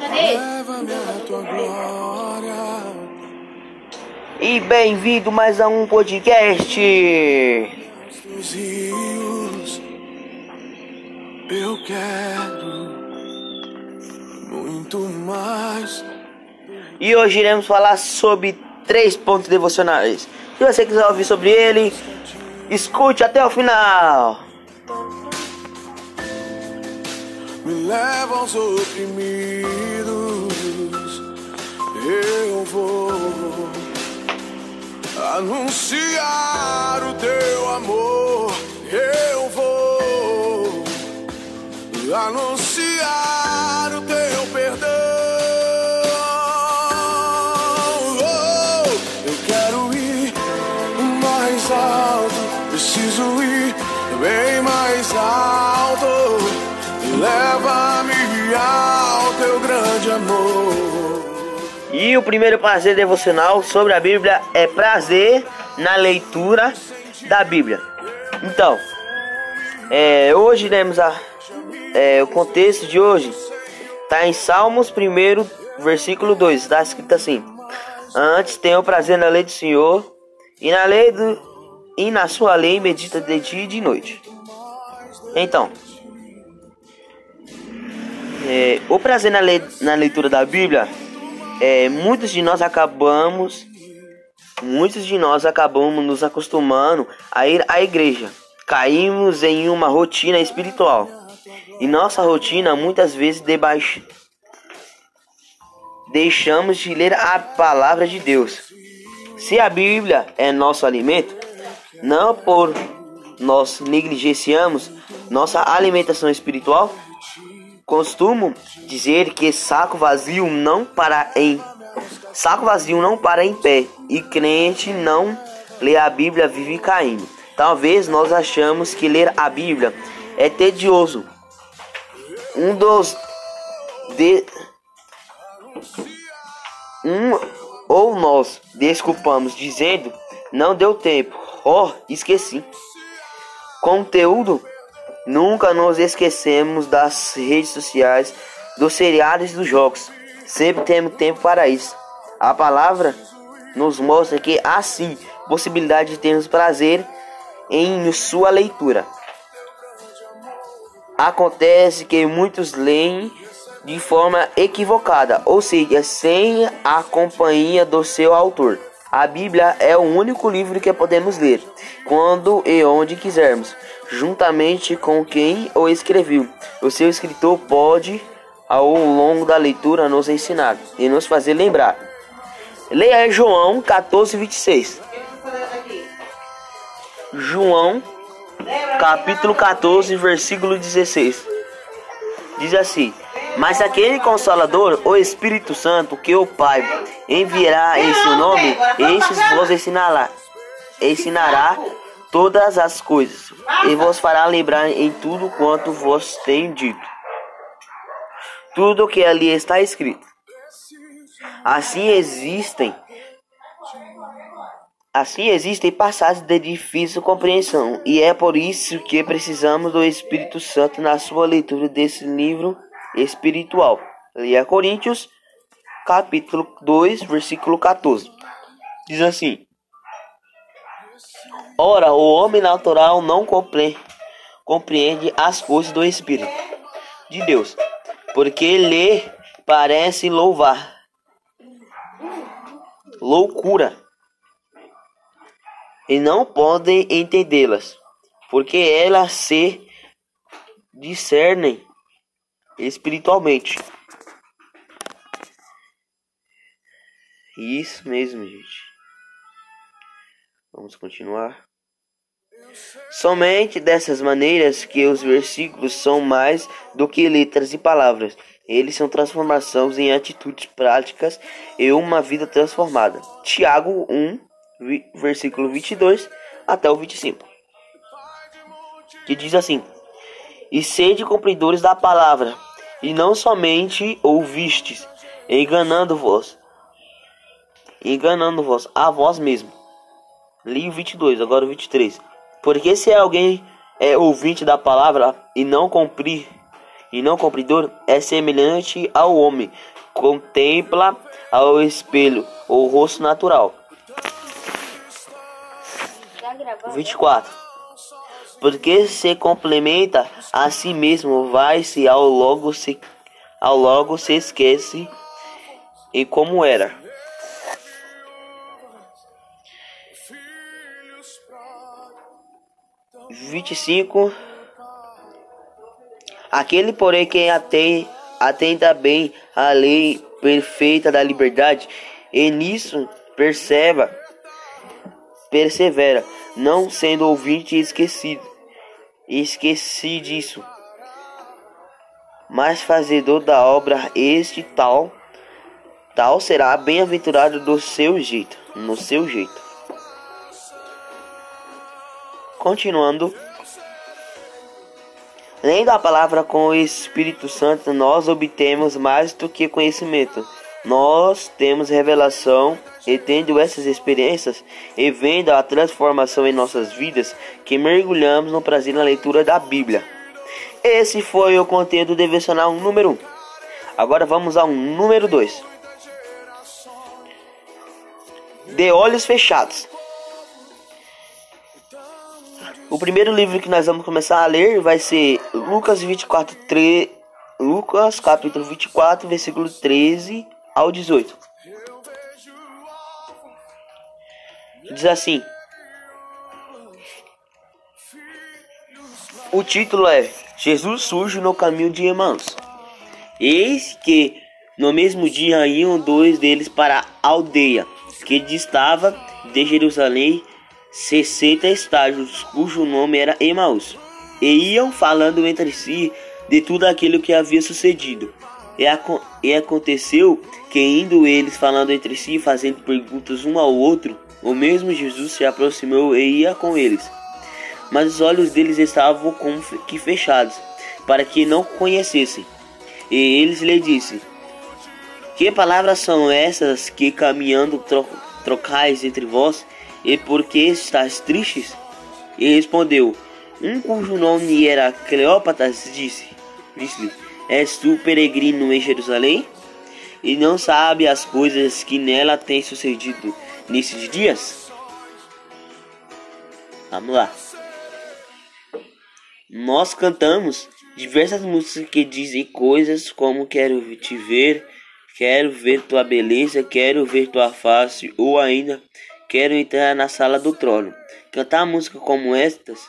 Cadê? Leva-me à tua glória. E bem-vindo mais a um podcast. Rios. Eu quero muito mais. E hoje iremos falar sobre três pontos devocionais. Se você quiser ouvir sobre ele, escute até o final. Me leva aos oprimidos. Eu vou anunciar o teu amor. Eu vou anunciar o teu perdão. Oh, eu quero ir mais alto. Preciso ir bem mais alto. Leva-me ao teu grande amor. E o primeiro prazer devocional sobre a Bíblia é prazer na leitura da Bíblia. Então, é, hoje iremos a é, o contexto de hoje está em Salmos 1, versículo 2. Está escrito assim: Antes tenho prazer na lei do Senhor, e na lei do e na sua lei medita de dia e de noite. Então, é, o prazer na, lei, na leitura da Bíblia, é, muitos de nós acabamos, muitos de nós acabamos nos acostumando a ir à igreja. Caímos em uma rotina espiritual. E nossa rotina muitas vezes debaixo deixamos de ler a palavra de Deus. Se a Bíblia é nosso alimento, não por nós negligenciamos nossa alimentação espiritual, costumo dizer que saco vazio não para em saco vazio não para em pé e crente não lê a Bíblia vive caindo. Talvez nós achamos que ler a Bíblia é tedioso. Um dos de um ou nós desculpamos dizendo não deu tempo. Oh, esqueci. Conteúdo Nunca nos esquecemos das redes sociais, dos seriados e dos jogos. Sempre temos tempo para isso. A palavra nos mostra que há sim possibilidade de termos prazer em sua leitura. Acontece que muitos leem de forma equivocada, ou seja, sem a companhia do seu autor. A Bíblia é o único livro que podemos ler quando e onde quisermos, juntamente com quem o escreveu. O seu escritor pode, ao longo da leitura, nos ensinar e nos fazer lembrar. Leia João 14, 26. João, capítulo 14, versículo 16. Diz assim: Mas aquele consolador, o Espírito Santo, que o Pai enviará em seu nome, esses vos ensinará, ensinará todas as coisas, e vos fará lembrar em tudo quanto vos tenho dito. Tudo que ali está escrito. Assim existem Assim existem passagens de difícil compreensão, e é por isso que precisamos do Espírito Santo na sua leitura desse livro espiritual. Leia Coríntios, capítulo 2, versículo 14. Diz assim: Ora, o homem natural não compreende, as coisas do Espírito de Deus, porque lhe parece louvar. Loucura e não podem entendê-las, porque elas se discernem espiritualmente. Isso mesmo, gente. Vamos continuar. Somente dessas maneiras que os versículos são mais do que letras e palavras. Eles são transformações em atitudes práticas e uma vida transformada. Tiago 1, versículo 22 até o 25. Que diz assim: E sede cumpridores da palavra, e não somente ouvistes, enganando-vos, enganando-vos a vós mesmo. Li o 22, agora o 23. Porque se alguém é ouvinte da palavra e não cumprir, e não cumpridor, é semelhante ao homem, contempla ao espelho o rosto natural. Tá gravando? 24. Porque se complementa a si mesmo, vai-se ao logo se ao logo se esquece e como era. 25 Aquele, porém, que aten- atenta bem à lei perfeita da liberdade, e nisso persevera, persevera, não sendo ouvinte esquecido, esqueci disso, mas fazedor da obra, este tal, tal será bem-aventurado do seu jeito, no seu jeito. Continuando, Lendo a palavra com o Espírito Santo, nós obtemos mais do que conhecimento. Nós temos revelação e tendo essas experiências e vendo a transformação em nossas vidas, que mergulhamos no prazer na leitura da Bíblia. Esse foi o conteúdo devocional número 1. Um. Agora vamos ao número 2. De olhos fechados. O primeiro livro que nós vamos começar a ler vai ser Lucas 24, 3, Lucas capítulo 24, versículo 13 ao 18. Diz assim: O título é Jesus surge no caminho de Emmaus. Eis que no mesmo dia iam dois deles para a aldeia que distava de Jerusalém 60 estágios, cujo nome era Emaús, e iam falando entre si de tudo aquilo que havia sucedido. E, aco e aconteceu que, indo eles falando entre si, fazendo perguntas um ao outro, o mesmo Jesus se aproximou e ia com eles. Mas os olhos deles estavam como que fechados, para que não conhecessem. E eles lhe disse: Que palavras são essas que caminhando tro trocais entre vós? E por que estás tristes? E respondeu: Um cujo nome era Cleópatas disse: Disse-lhe: És tu peregrino em Jerusalém? E não sabe as coisas que nela têm sucedido nesses dias? Vamos lá. Nós cantamos diversas músicas que dizem coisas como quero te ver, quero ver tua beleza, quero ver tua face, ou ainda quero entrar na sala do trono. Cantar música como estas,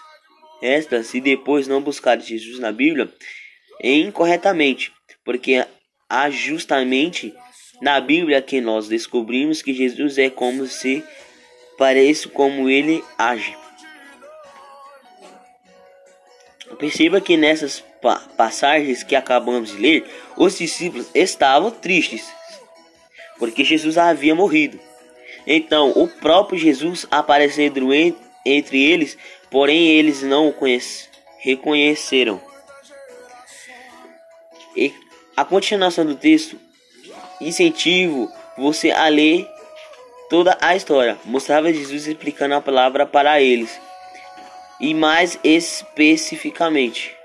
estas e depois não buscar Jesus na Bíblia é incorretamente, porque há justamente na Bíblia que nós descobrimos que Jesus é como se parece como ele age. Perceba que nessas pa passagens que acabamos de ler, os discípulos estavam tristes, porque Jesus havia morrido. Então, o próprio Jesus aparecendo entre eles, porém eles não o reconheceram. E a continuação do texto incentivo você a ler toda a história. Mostrava Jesus explicando a palavra para eles. E mais especificamente,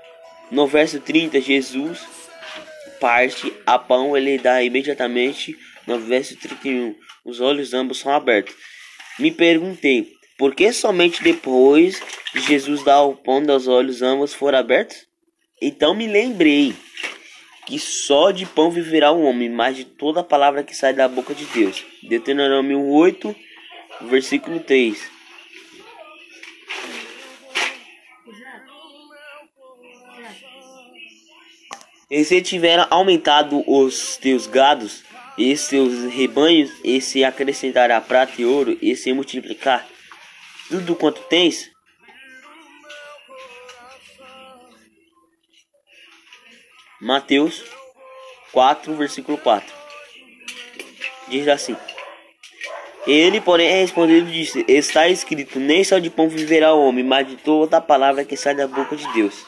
no verso 30, Jesus parte a pão, ele dá imediatamente no verso 31. Os olhos ambos são abertos. Me perguntei, por que somente depois de Jesus dar o pão dos olhos ambos foram abertos? Então me lembrei que só de pão viverá o homem, mas de toda a palavra que sai da boca de Deus. Deuteronômio 8, versículo 3. E se tiver aumentado os teus gados e seus rebanhos, e se acrescentará prata e ouro, e se multiplicar tudo quanto tens, Mateus 4, versículo 4. Diz assim: Ele, porém, respondeu e disse: Está escrito: Nem só de pão viverá o homem, mas de toda a palavra que sai da boca de Deus.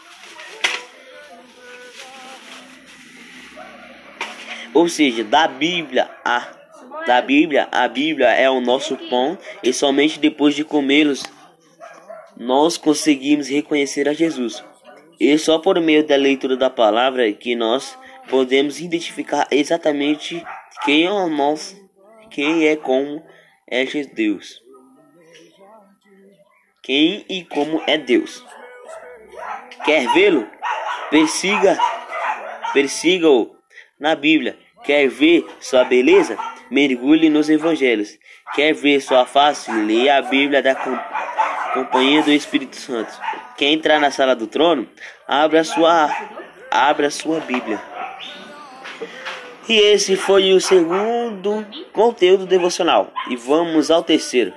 Ou seja, da Bíblia a da Bíblia, a Bíblia é o nosso pão e somente depois de comê-los nós conseguimos reconhecer a Jesus. E só por meio da leitura da palavra que nós podemos identificar exatamente quem é o nosso, quem é como é Deus. Quem e como é Deus. Quer vê-lo? Persiga, persiga-o na Bíblia. Quer ver sua beleza? Mergulhe nos evangelhos. Quer ver sua face? Leia a Bíblia da companhia do Espírito Santo. Quer entrar na sala do trono? Abra sua, abra sua Bíblia. E esse foi o segundo conteúdo devocional. E vamos ao terceiro.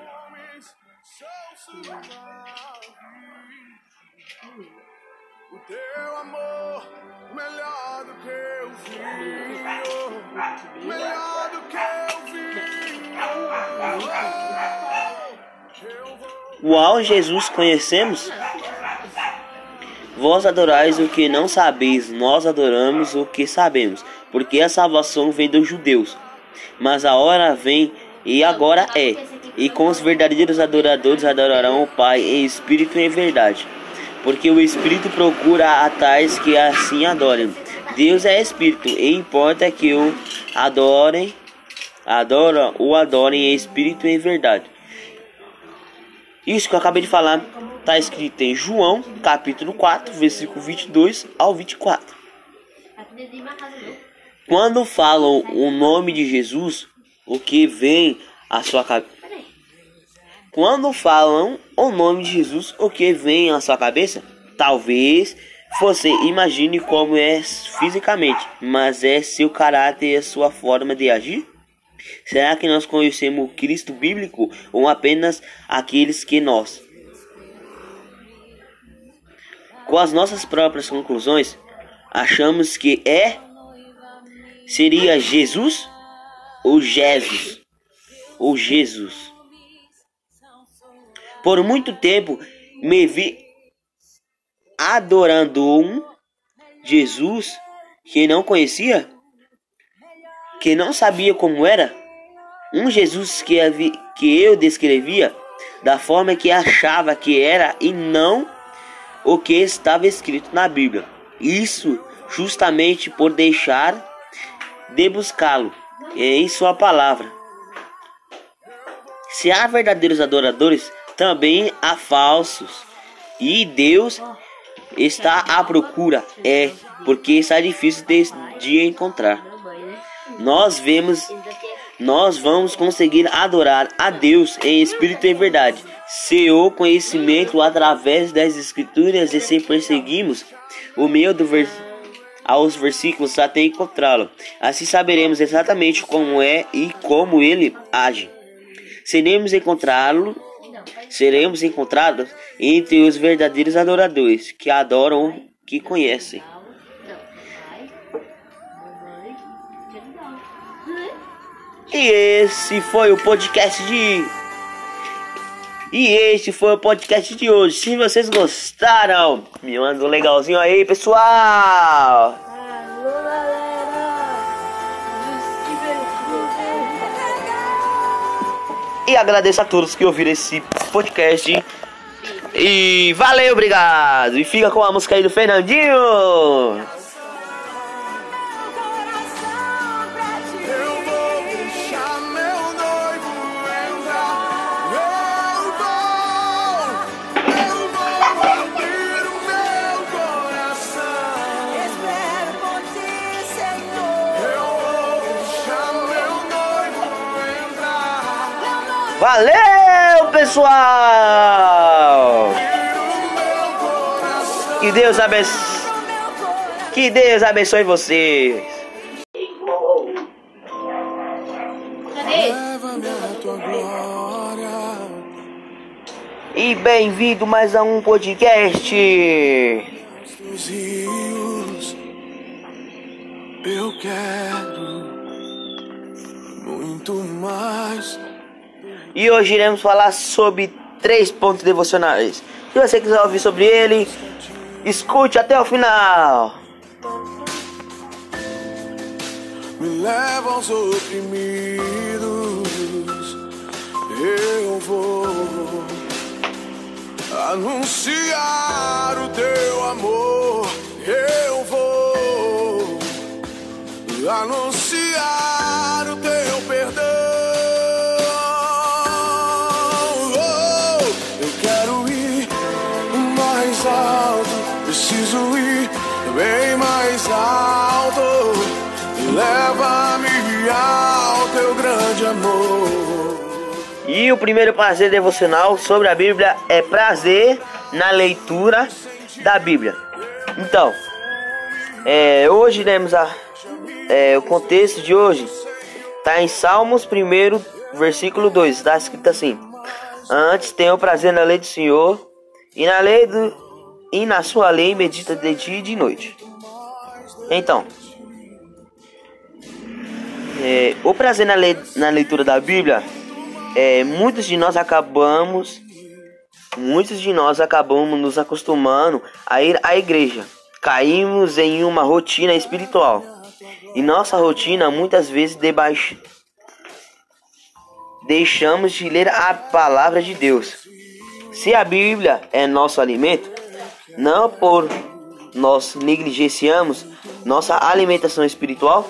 O teu amor melhor do que o vinho, melhor do que o vinho. Uau, Jesus, conhecemos? Vós adorais o que não sabeis, nós adoramos o que sabemos, porque a salvação vem dos judeus. Mas a hora vem e agora é, e com os verdadeiros adoradores adorarão o Pai em espírito e em verdade. Porque o Espírito procura a tais que assim adorem. Deus é Espírito, e importa que o adorem, adoram, o adorem em espírito em verdade. Isso que eu acabei de falar está escrito em João, capítulo 4, versículo 22 ao 24. Quando falam o nome de Jesus, o que vem à sua cabeça? Quando falam o nome de Jesus, o que vem à sua cabeça? Talvez você imagine como é fisicamente, mas é seu caráter e a sua forma de agir? Será que nós conhecemos o Cristo bíblico ou apenas aqueles que nós? Com as nossas próprias conclusões, achamos que é seria Jesus ou Jesus ou Jesus. Por muito tempo me vi adorando um Jesus que não conhecia, que não sabia como era, um Jesus que, havia, que eu descrevia da forma que achava que era e não o que estava escrito na Bíblia. Isso justamente por deixar de buscá-lo em sua palavra. Se há verdadeiros adoradores, também há falsos. E Deus está à procura, é, porque está difícil de, de encontrar. Nós vemos, nós vamos conseguir adorar a Deus em espírito e verdade, se o conhecimento através das escrituras e se perseguimos o meio do aos versículos até encontrá-lo. Assim saberemos exatamente como é e como ele age. Seremos encontrá-lo seremos encontrados entre os verdadeiros adoradores que adoram, que conhecem. E esse foi o podcast de. E esse foi o podcast de hoje. Se vocês gostaram, me manda um legalzinho aí, pessoal. E agradeço a todos que ouviram esse podcast. E valeu, obrigado. E fica com a música aí do Fernandinho. Valeu, pessoal. Que Deus abençoe. Que Deus abençoe vocês. E bem-vindo mais a um podcast. Eu quero muito mais e hoje iremos falar sobre três pontos devocionais. Se você quiser ouvir sobre ele, escute até o final. Me leva aos oprimidos, eu vou anunciar o teu amor, eu vou anunciar mais alto, preciso ir bem mais alto. Leva-me ao teu grande amor. E o primeiro prazer devocional sobre a Bíblia é prazer na leitura da Bíblia. Então, é, hoje iremos a, é, o contexto de hoje está em Salmos 1, versículo 2. Está escrito assim: Antes tenho prazer na lei do Senhor, e na lei do, e na sua lei medita de dia e de noite. Então, é, o prazer na, le, na leitura da Bíblia, é, muitos de nós acabamos, muitos de nós acabamos nos acostumando a ir à igreja. Caímos em uma rotina espiritual. E nossa rotina muitas vezes debaixo deixamos de ler a palavra de Deus. Se a Bíblia é nosso alimento, não por nós negligenciamos nossa alimentação espiritual,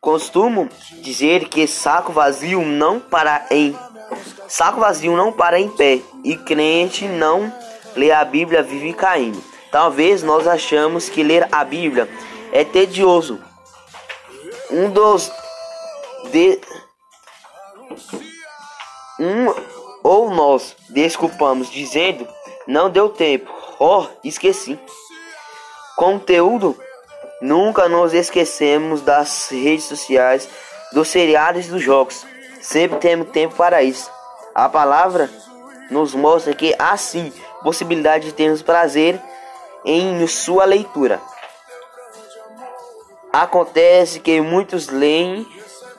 costumo dizer que saco vazio não para em saco vazio não para em pé e crente não lê a Bíblia vive caindo. Talvez nós achamos que ler a Bíblia é tedioso. Um dos de um ou nós desculpamos dizendo não deu tempo. Oh, esqueci. Conteúdo Nunca nos esquecemos das redes sociais, dos seriados e dos jogos. Sempre temos tempo para isso. A palavra nos mostra que há sim possibilidade de termos prazer em sua leitura. Acontece que muitos leem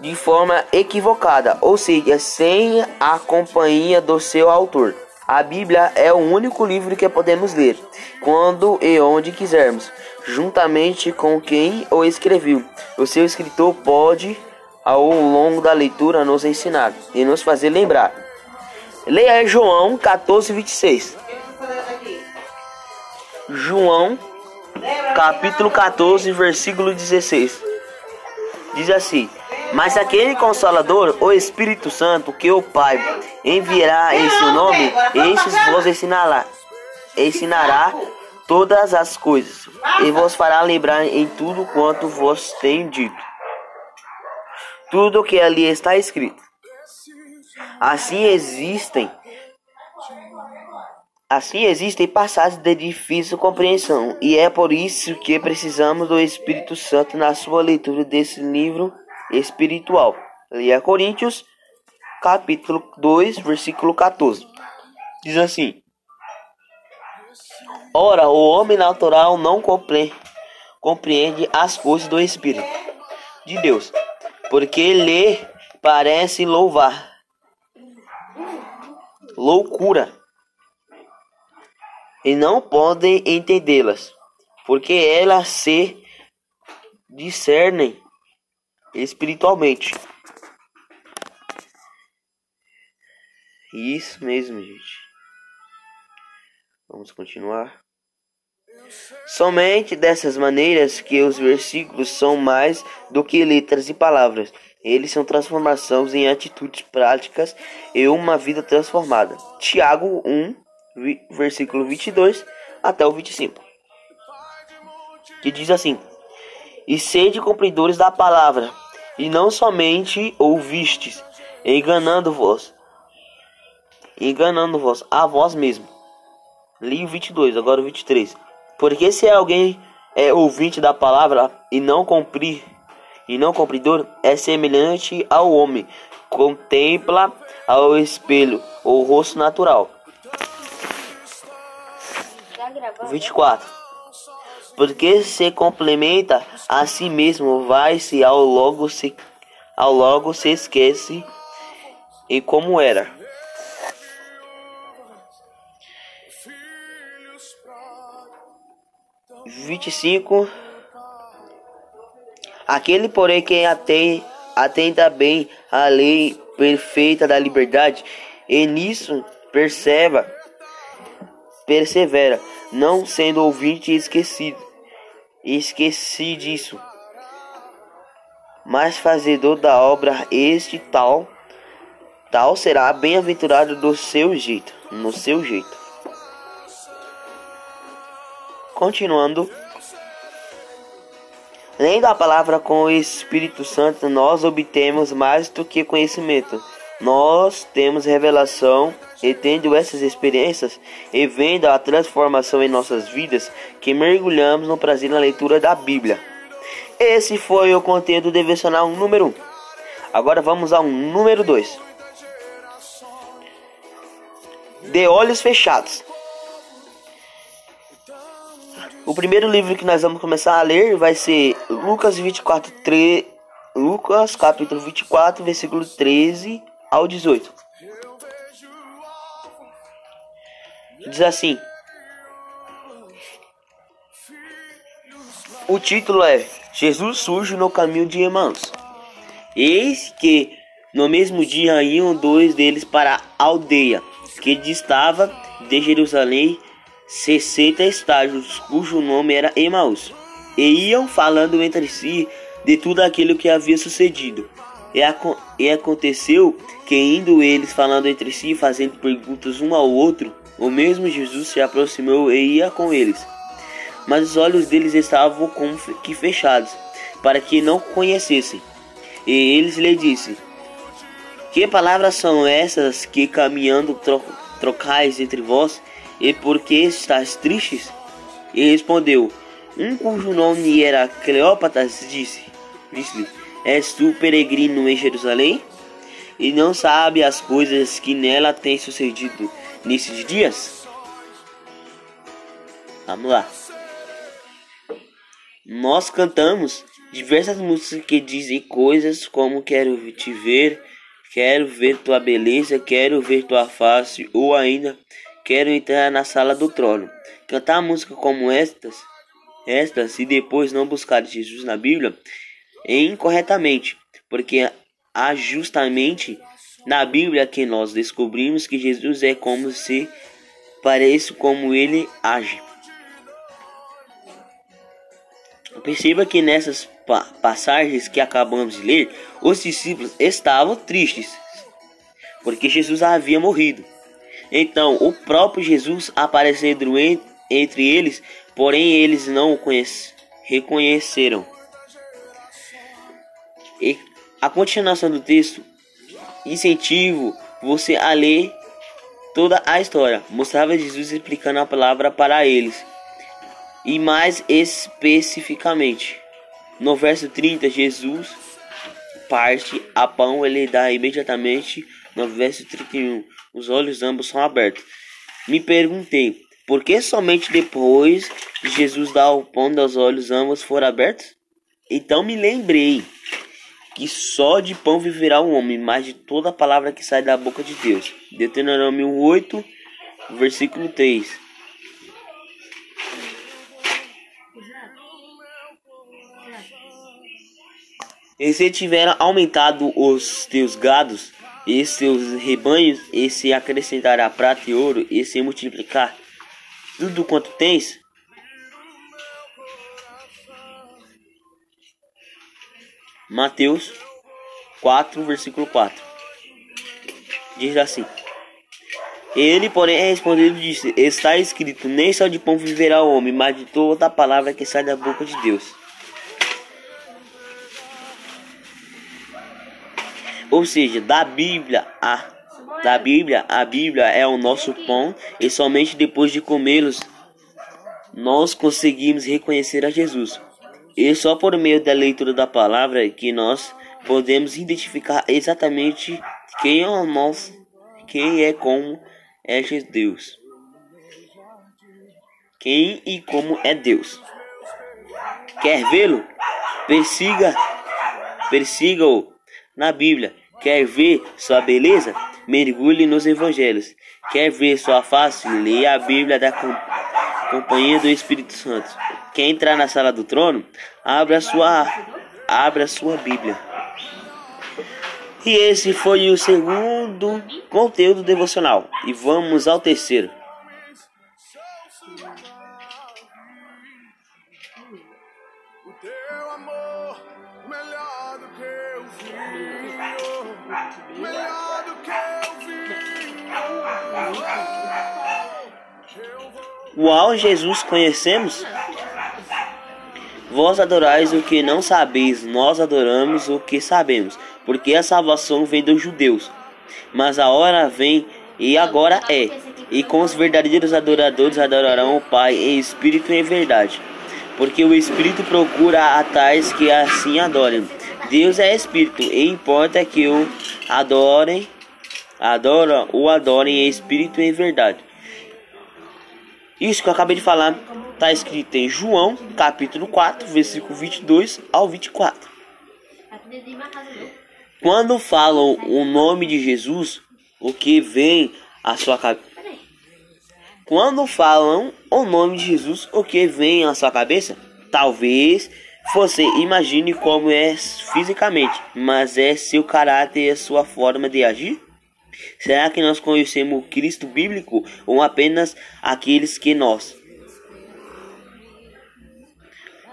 de forma equivocada, ou seja, sem a companhia do seu autor. A Bíblia é o único livro que podemos ler quando e onde quisermos, juntamente com quem o escreveu. O seu escritor pode, ao longo da leitura, nos ensinar e nos fazer lembrar. Leia João 14, 26. João, capítulo 14, versículo 16. Diz assim: Mas aquele consolador, o Espírito Santo, que o Pai enviará em seu nome, esses vos ensinará, ensinará todas as coisas, e vos fará lembrar em tudo quanto vos tenho dito. Tudo o que ali está escrito. Assim existem Assim existem passagens de difícil compreensão, e é por isso que precisamos do Espírito Santo na sua leitura desse livro espiritual. Leia Coríntios, capítulo 2, versículo 14. Diz assim: Ora, o homem natural não compreende, as coisas do Espírito de Deus, porque lhe parece louvar loucura e não podem entendê-las, porque elas se discernem espiritualmente. Isso mesmo, gente. Vamos continuar. Somente dessas maneiras que os versículos são mais do que letras e palavras. Eles são transformações em atitudes práticas e uma vida transformada. Tiago 1, versículo 22 até o 25. Que diz assim: E sede cumpridores da palavra, e não somente ouvistes, enganando-vos, enganando-vos a vós mesmo. Li o 22, agora o 23. Porque se alguém é ouvinte da palavra e não cumprir, e não cumpridor, é semelhante ao homem, contempla ao espelho o rosto natural 24. Porque se complementa a si mesmo, vai-se ao logo se ao logo se esquece e como era. Vinte e cinco. Aquele, porém, que atende, atenta bem a lei perfeita da liberdade, e nisso persevera, persevera não sendo ouvinte esquecido. Esqueci disso. mas fazedor da obra este tal tal será bem-aventurado do seu jeito, no seu jeito. Continuando, lendo a palavra com o Espírito Santo, nós obtemos mais do que conhecimento. Nós temos revelação e tendo essas experiências e vendo a transformação em nossas vidas, que mergulhamos no prazer na leitura da Bíblia. Esse foi o conteúdo devocional número 1. Um. Agora vamos ao número 2. De olhos fechados. O primeiro livro que nós vamos começar a ler vai ser Lucas 24, 3, Lucas capítulo 24, versículo 13 ao 18. Diz assim: O título é Jesus surge no caminho de Emmaus. Eis que no mesmo dia iam dois deles para a aldeia que distava de Jerusalém 60 estágios, cujo nome era Emaús, e iam falando entre si de tudo aquilo que havia sucedido. E, e aconteceu que, indo eles falando entre si, fazendo perguntas um ao outro, o mesmo Jesus se aproximou e ia com eles. Mas os olhos deles estavam como que fechados, para que não conhecessem. E eles lhe disse: Que palavras são essas que caminhando tro trocais entre vós? E por que estás tristes? E respondeu: Um cujo nome era Cleópatas disse: Disse-lhe: És tu peregrino em Jerusalém? E não sabe as coisas que nela têm sucedido nesses dias? Vamos lá. Nós cantamos diversas músicas que dizem coisas como quero te ver, quero ver tua beleza, quero ver tua face, ou ainda Quero entrar na sala do trono. Cantar música como estas, estas e depois não buscar Jesus na Bíblia é incorretamente, porque há justamente na Bíblia que nós descobrimos que Jesus é como se parece como ele age. Perceba que nessas pa passagens que acabamos de ler, os discípulos estavam tristes, porque Jesus havia morrido. Então, o próprio Jesus aparecendo entre eles, porém eles não o reconheceram. E a continuação do texto incentivo você a ler toda a história. Mostrava Jesus explicando a palavra para eles. E mais especificamente, no verso 30, Jesus parte a pão, ele dá imediatamente no verso 31, os olhos ambos são abertos. Me perguntei, por que somente depois de Jesus dar o pão dos olhos ambos foram abertos? Então me lembrei que só de pão viverá o homem, mas de toda a palavra que sai da boca de Deus. Deuteronômio 8, versículo 3. E se tiver aumentado os teus gados, e seus rebanhos, e se acrescentará prata e ouro, e se multiplicar tudo quanto tens, Mateus 4, versículo 4. Diz assim: Ele, porém, respondeu e disse: Está escrito: Nem só de pão viverá o homem, mas de toda a palavra que sai da boca de Deus. Ou seja, da Bíblia a da Bíblia, a Bíblia é o nosso pão e somente depois de comê-los nós conseguimos reconhecer a Jesus. E só por meio da leitura da palavra que nós podemos identificar exatamente quem é o nosso, quem é como é Deus. Quem e como é Deus. Quer vê-lo? Persiga, persiga-o na Bíblia Quer ver sua beleza? Mergulhe nos evangelhos. Quer ver sua face? Leia a Bíblia da Companhia do Espírito Santo. Quer entrar na sala do trono? Abra sua, abra sua Bíblia. E esse foi o segundo conteúdo devocional. E vamos ao terceiro. O teu amor melhor do que melhor do que eu vi. Uau, Jesus conhecemos? Vós adorais o que não sabeis, nós adoramos o que sabemos, porque a salvação vem dos judeus. Mas a hora vem e agora é, e com os verdadeiros adoradores adorarão o Pai em espírito e em verdade. Porque o Espírito procura a tais que assim adorem. Deus é Espírito, e importa que o adorem, adora, o adorem em espírito e em verdade. Isso que eu acabei de falar está escrito em João, capítulo 4, versículo 22 ao 24. Quando falam o nome de Jesus, o que vem à sua cabeça? Quando falam o nome de Jesus, o que vem à sua cabeça? Talvez você imagine como é fisicamente, mas é seu caráter e a sua forma de agir? Será que nós conhecemos o Cristo bíblico ou apenas aqueles que nós?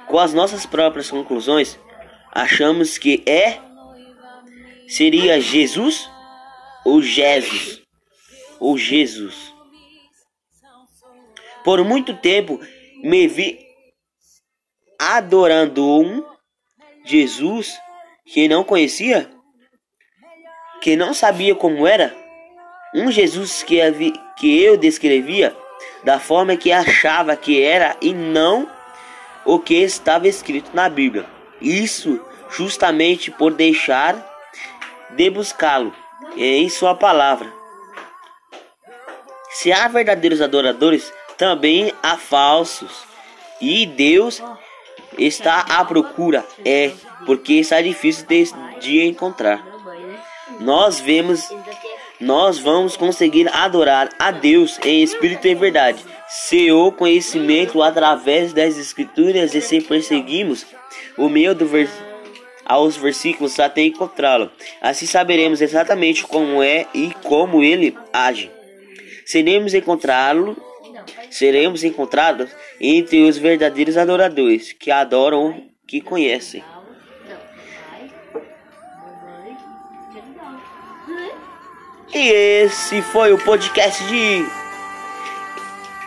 Com as nossas próprias conclusões, achamos que é seria Jesus ou Jesus ou Jesus. Por muito tempo me vi adorando um Jesus que não conhecia, que não sabia como era, um Jesus que, havia, que eu descrevia da forma que achava que era e não o que estava escrito na Bíblia. Isso justamente por deixar de buscá-lo em sua palavra. Se há verdadeiros adoradores, também há falsos. E Deus está à procura, é, porque está difícil de, de encontrar. Nós vemos, nós vamos conseguir adorar a Deus em espírito e verdade, se o conhecimento através das escrituras e se perseguimos o meio do vers aos versículos até encontrá-lo. Assim saberemos exatamente como é e como ele age. Seremos encontrá-lo, seremos encontrados entre os verdadeiros adoradores que adoram, que conhecem. E esse foi o podcast de.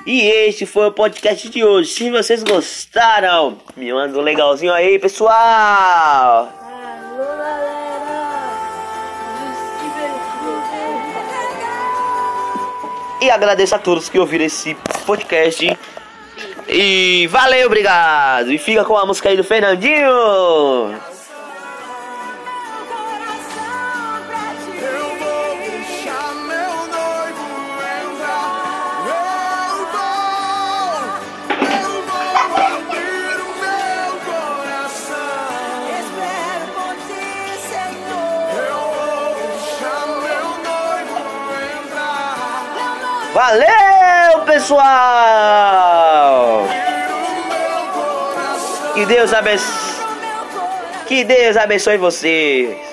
E esse foi o podcast de hoje. Se vocês gostaram, me manda um legalzinho aí, pessoal. Alô, galera. E agradeço a todos que ouviram esse podcast. E valeu, obrigado. E fica com a música aí do Fernandinho. Valeu, pessoal. Que Deus abençoe. Que Deus abençoe vocês.